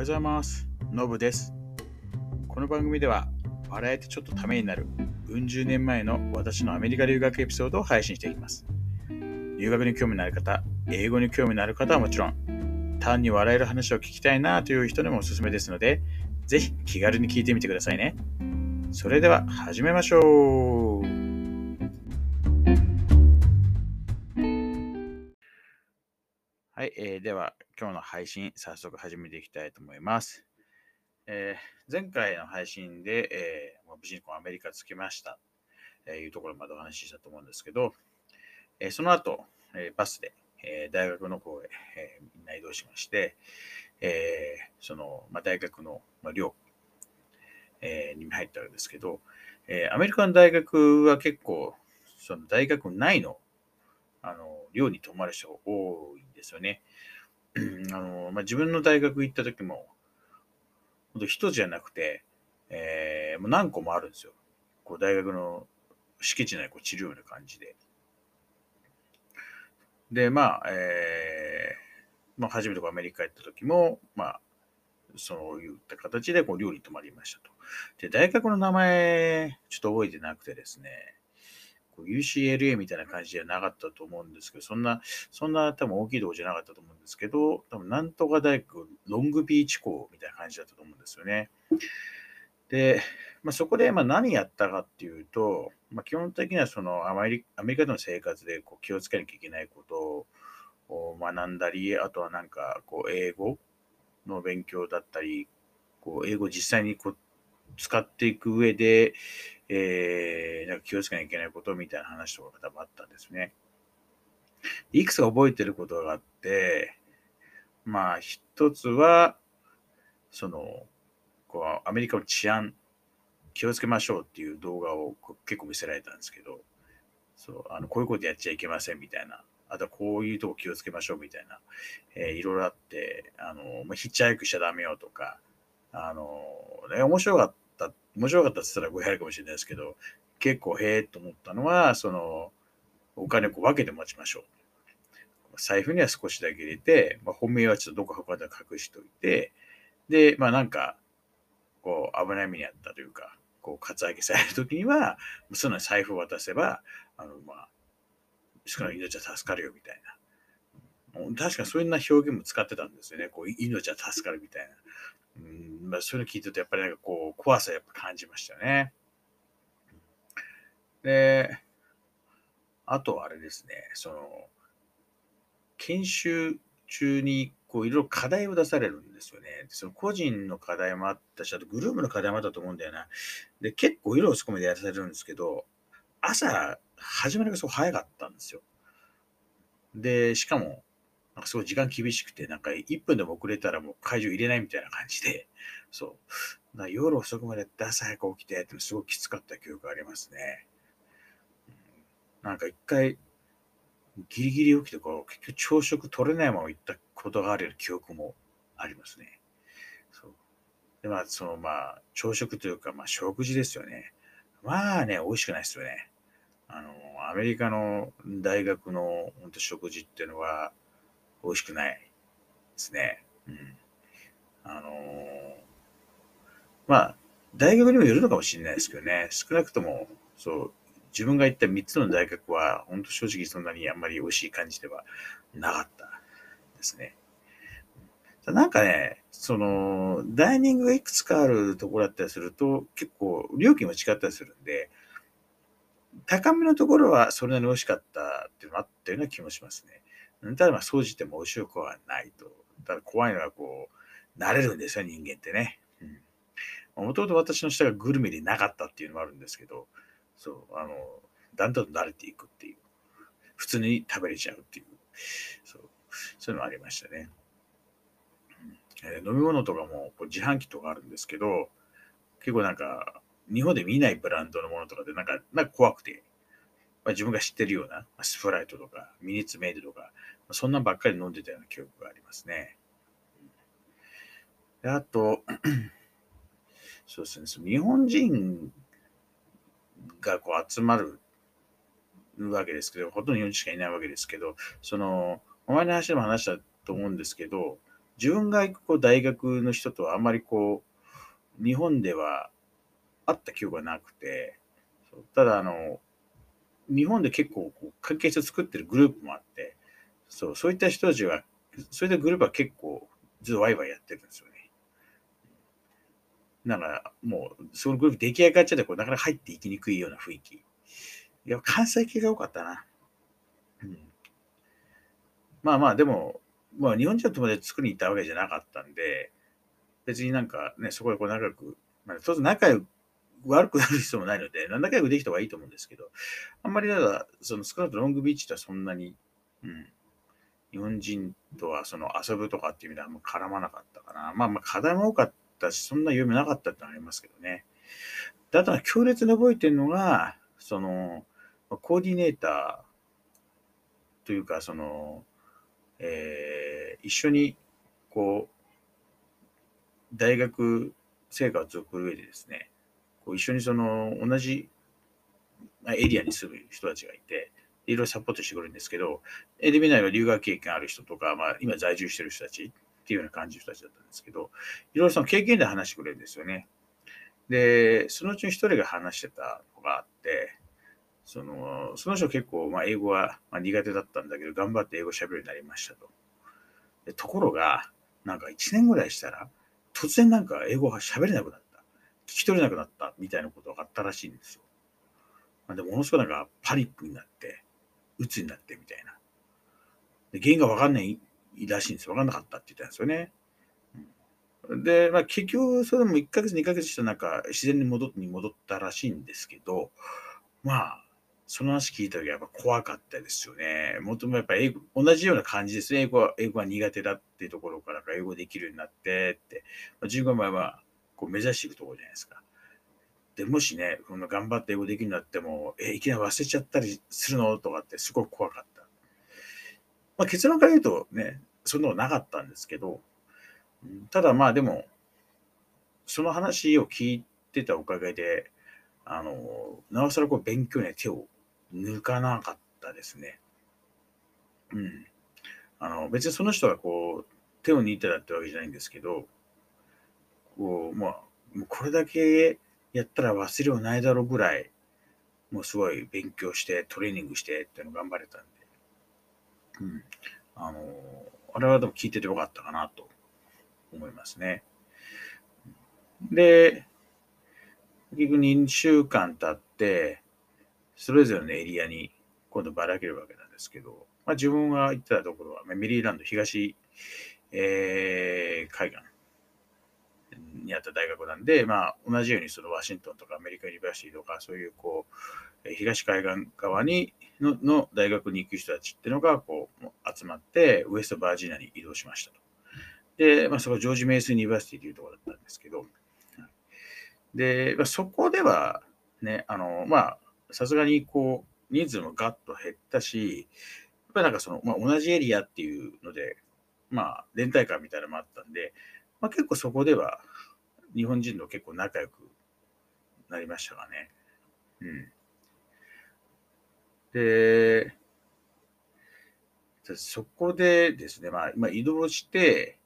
はようございます。のぶです。この番組では、笑えてちょっとためになる、うん十年前の私のアメリカ留学エピソードを配信していきます。留学に興味のある方、英語に興味のある方はもちろん、単に笑える話を聞きたいなという人にもおすすめですので、ぜひ気軽に聞いてみてくださいね。それでは始めましょう。はい、えーでは今日の配信早速始めていきたいと思います。えー前回の配信で、えー無事にこうアメリカ着きましたというところまでお話ししたと思うんですけど、えーその後、えーバスで、えー大学の方へ、えーみんな移動しまして、えーその、まあ、大学の、まあ、寮、えーに入ったんですけど、えーアメリカの大学は結構、その大学内のあの寮に泊まる人が多いんですよね。あのまあ、自分の大学行った時も、本当一つじゃなくて、えーもう何個もあるんですよ。こう大学の敷地内こう治療ような感じで。で、まあ、えーまあ、初めてアメリカ行った時も、まあ、そういった形でこう寮に泊まりましたと。で、大学の名前、ちょっと覚えてなくてですね、UCLA みたいな感じじゃなかったと思うんですけど、そんな、そんな多分大きいとこじゃなかったと思うんですけど、多分なんとか大学、ロングビーチ校みたいな感じだったと思うんですよね。で、まあ、そこでまあ何やったかっていうと、まあ、基本的にはそのアメリアメリカでの生活でこう気をつけなきゃいけないことを学んだり、あとはなんかこう英語の勉強だったり、こう英語を実際にこう使っていく上で、えー、なんか気をつけなきゃいけないことみたいな話とかが多分あったんですね。いくつか覚えてることがあって、まあ一つは、その、こうアメリカの治安、気をつけましょうっていう動画を結構見せられたんですけど、そうあのこういうことやっちゃいけませんみたいな、あとはこういうとこ気をつけましょうみたいな、えーいろいろあって、あのまあ、ヒッチハイクしちゃダメよとか、あのね、面白かった、面白かったって言ったら語弊あるかもしれないですけど、結構へえと思ったのは、その、お金を分けて持ちましょう。財布には少しだけ入れて、まあ、本命はちょっとどこか他で隠しておいて、で、まあなんか、こう危ない目にあったというか、こうカツアゲされるときには、その財布を渡せば、あの、まあ、少ない命は助かるよみたいな。確かそういうな表現も使ってたんですよね。こう命は助かるみたいな。うんまあ、そういうの聞いてると、やっぱりなんかこう、怖さやっぱ感じましたね。で、あとはあれですね、その、研修中にこういろいろ課題を出されるんですよね。その個人の課題もあったし、あとグループの課題もあったと思うんだよな。で、結構色をそこまでやらされるんですけど、朝、始まりがすごい早かったんですよ。で、しかも、なんかすごい時間厳しくて、なんか1分でも遅れたらもう会場入れないみたいな感じで、そう。だから夜遅くまで朝早く起きてってすごいきつかった記憶がありますね。なんか一回、ギリギリ起きてこう、結局朝食取れないまま行ったことがある記憶もありますね。そう。で、まあ、そのまあ、朝食というか、まあ、食事ですよね。まあね、美味しくないですよね。あの、アメリカの大学の本当食事っていうのは美味しくないですね。うん。あのまあ、大学にもよるのかもしれないですけどね、少なくとも、そう、自分が行った3つの大学は、本当正直そんなにあんまり美味しい感じではなかったですね。なんかね、その、ダイニングがいくつかあるところだったりすると、結構料金も違ったりするんで、高めのところはそれなりに美味しかったっていうのもあったような気もしますね。ただまあ、総じても美味しくはないと。ただ怖いのはこう、慣れるんですよ、人間ってね。もともと私の下がグルメでなかったっていうのもあるんですけど、そう、あの、だんだん慣れていくっていう。普通に食べれちゃうっていう。そう、そういうのもありましたね。えー飲み物とかもこう自販機とかあるんですけど、結構なんか、日本で見ないブランドのものとかでなんか、なんか怖くて、まあ、自分が知ってるような、まあスプライトとか、ミニッツメイドとか、まあそんなんばっかり飲んでたような記憶がありますね。であと、そうですね、日本人がこう集まるわけですけど、ほとんど日本人しかいないわけですけど、その、お前の話でも話したと思うんですけど、自分が行くこう大学の人とはあんまりこう、日本では会った記憶がなくて、ただあの、日本で結構こう関係性を作ってるグループもあって、そう、そういった人たちは、そういったグループは結構ずっとワイワイやってるんですよね。だから、もう、そのグループ出来上がっちゃって、こうなかなか入っていきにくいような雰囲気。いや、関西系が多かったな。うん。まあまあ、でも、まあ、日本人の友達作りに行ったわけじゃなかったんで、別になんかね、そこでこう仲良く、まあ、当然仲良く、悪くなる必要もないので、仲良くできた方がいいと思うんですけど、あんまりただ、その少なくともロングビーチとはそんなに、うん、日本人とはその遊ぶとかっていう意味ではあんま絡まなかったかな。まあまあ課題も多かったし、そんな読めなかったってのありますけどね。であとは強烈に覚えてるのが、その、コーディネーターというか、その、えー、一緒に、こう、大学生活を送る上でですね、こう一緒にその、同じエリアに住む人たちがいて、いろいろサポートしてくれるんですけど、エデミナイは留学経験ある人とか、まあ、今在住してる人たちっていうような感じの人たちだったんですけど、いろいろその経験で話してくれるんですよね。で、そのうちの一人が話してたのがあって、その、その人結構、まあ、英語は苦手だったんだけど、頑張って英語喋るようになりましたと。ところが、なんか1年ぐらいしたら、突然なんか英語が喋れなくなった。聞き取れなくなったみたいなことがあったらしいんですよ。まあ、でも、ものすごいなんかパニックになって、鬱になってみたいな。で原因がわかんないらしいんですよ。わかんなかったって言ったんですよね。で、まあ、結局、それも1ヶ月、2ヶ月したなんか、自然に戻に戻ったらしいんですけど、まあ、その話聞いた時はやっぱ怖かったですよね。もともやっぱ英語、同じような感じですね。英語は、英語は苦手だっていうところから英語できるようになってって、まあ、15枚はこう目指していくところじゃないですか。で、もしね、この頑張って英語できるようになっても、え、いきなり忘れちゃったりするの？とかってすごく怖かった。まあ、結論から言うとね、そんなのなかったんですけど、ただまあでも、その話を聞いてたおかげで、あの、なおさらこう勉強に手を抜かなかったですね。うん。あの、別にその人がこう、手を抜いてたってわけじゃないんですけど、こう、まあ、これだけやったら忘れようないだろうぐらい、もうすごい勉強して、トレーニングしてっていうの頑張れたんで、うん。あの、あれはでも聞いててよかったかなと思いますね。で、結局2週間経って、それぞれのエリアに今度ばらけるわけなんですけど、まあ、自分が行ってたところは、メリーランド東、えー、海岸にあった大学なんで、まあ、同じようにそのワシントンとかアメリカユニバーシティとか、そういうこう、東海岸側にのの大学に行く人たちっていうのがこう集まって、ウエストバージニアに移動しましたと。で、まあ、そこジョージ・メイス・ユニバーシティというところだったんですけど、で、まあ、そこではね、あの、まあ、さすがにこう、人数もガッと減ったし、やっぱりなんかその、まあ、同じエリアっていうので、まあ、連帯感みたいなのもあったんで、まあ、結構そこでは日本人と結構仲良くなりましたがね。うん。で、そこでですね、まあ、今移動して、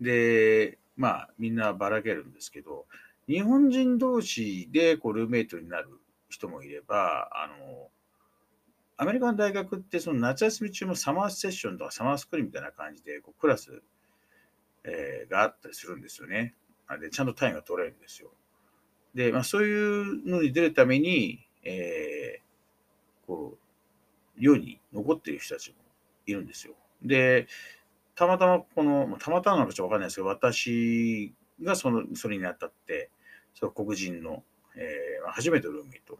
で、まあ、みんなばらけるんですけど、日本人同士でこうルーメイトになる人もいれば、あの、アメリカの大学ってその夏休み中もサマーセッションとかサマースクールみたいな感じでこうクラス、えー、があったりするんですよね。で、ちゃんと単位が取れるんですよ。で、まあ、そういうのに出るために、えー、こう、寮に残っている人たちもいるんですよ。で、たまたまこの、たまたまなのかちょっとわかんないですけど、私がその、それにあたって、その黒人の、えー、初めてのルームメイト、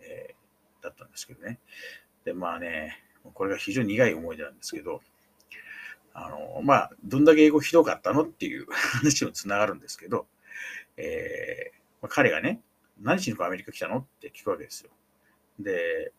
えー、だったんですけどね。で、まあね、これが非常に苦い思い出なんですけど、あの、まあ、どんだけ英語ひどかったのっていう 話につながるんですけど、えーまあ、彼がね、何しにアメリカ来たのって聞くわけですよ。で、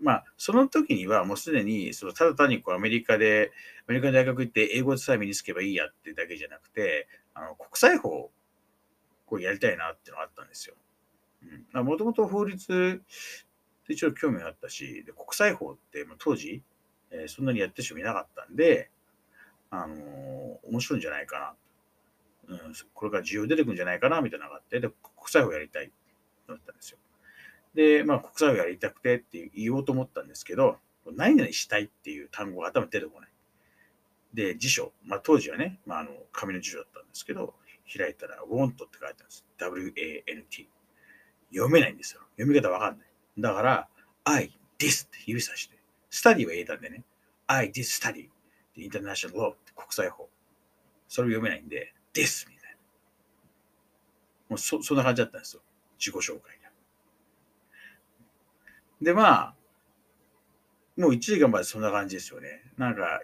まあ、その時にはもうすでに、そのただ単にこうアメリカで、アメリカの大学行って英語さえ身につけばいいやってだけじゃなくて、あの国際法をこうやりたいなっていうのがあったんですよ。もともと法律って一応興味があったし、で国際法って当時、えー、そんなにやってる人もいなかったんで、あのー、面白いんじゃないかな。うん、これから需要出てくるんじゃないかな、みたいなのがあって、で、国際法やりたいと思ったんですよ。で、まあ、国際法やりたくてって言おうと思ったんですけど、何々したいっていう単語が頭に出てこない。で、辞書、まあ、当時はね、まあ、あの紙の辞書だったんですけど、開いたら want って書いてあるんです。W-A-N-T。読めないんですよ。読み方わかんない。だから、I, this って指さして、スタディは言えたんでね、I, this study インターナショナル law って国際法。それを読めないんで、this みたいな。もうそそんな感じだったんですよ。自己紹介が。で、まあ、もう1時間までそんな感じですよね。なんか、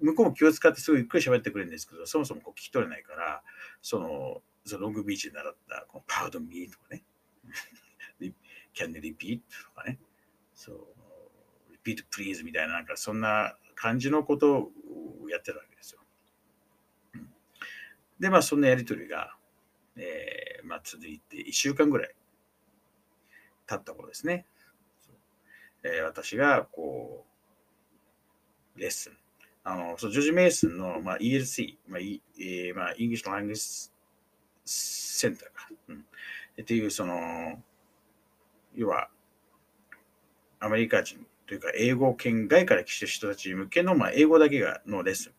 向こうも気を使ってすごいゆっくり喋ってくれるんですけど、そもそもこう聞き取れないから、その、そのロングビーチで習ったこの pardon me とかね、 can you repeat とかね、そう、 repeat please みたいな、なんかそんな感じのことをやってるわけですよ。で、まあそんなやりとりが、えー、まあ続いて1週間ぐらい経った頃ですね。えー、私がこう、レッスン、あの、そうジョージ・メイスンの、まあ、ELC、まあ、e えー、まあ、 English Language Center か、うん、っていう、その、要は、アメリカ人というか、英語圏外から来た人たち向けの、まあ、英語だけがのレッスン、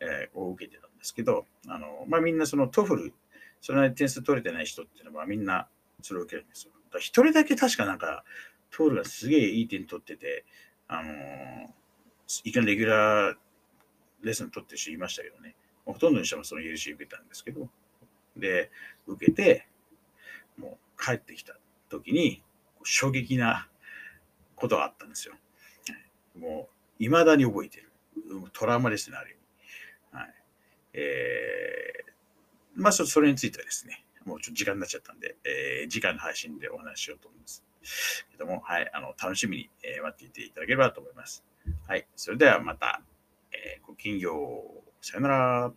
えー、を受けてたんですけど、あの、まあ、みんなその TOEFL、それなり点数取れてない人っていうのは、みんなそれを受けるんですよ。だ一人だけ確かなんか、トールがすげえいい点取ってて、あのー、いきなりレギュラーレッスン取ってる人いましたけどね。ほとんどにしてもその UC 受けたんですけど、で、受けて、もう帰ってきた時に、衝撃なことがあったんですよ。もう、未だに覚えてる。トラウマですね、ある意味。はい。えー、まあ、それについてはですね、もうちょっと時間になっちゃったんで、えー、次回の配信でお話ししようと思います。けども、はい、あの、楽しみに、えー、待っていていただければと思います。はい、それではまた。えー、ごきげんよう。さよなら。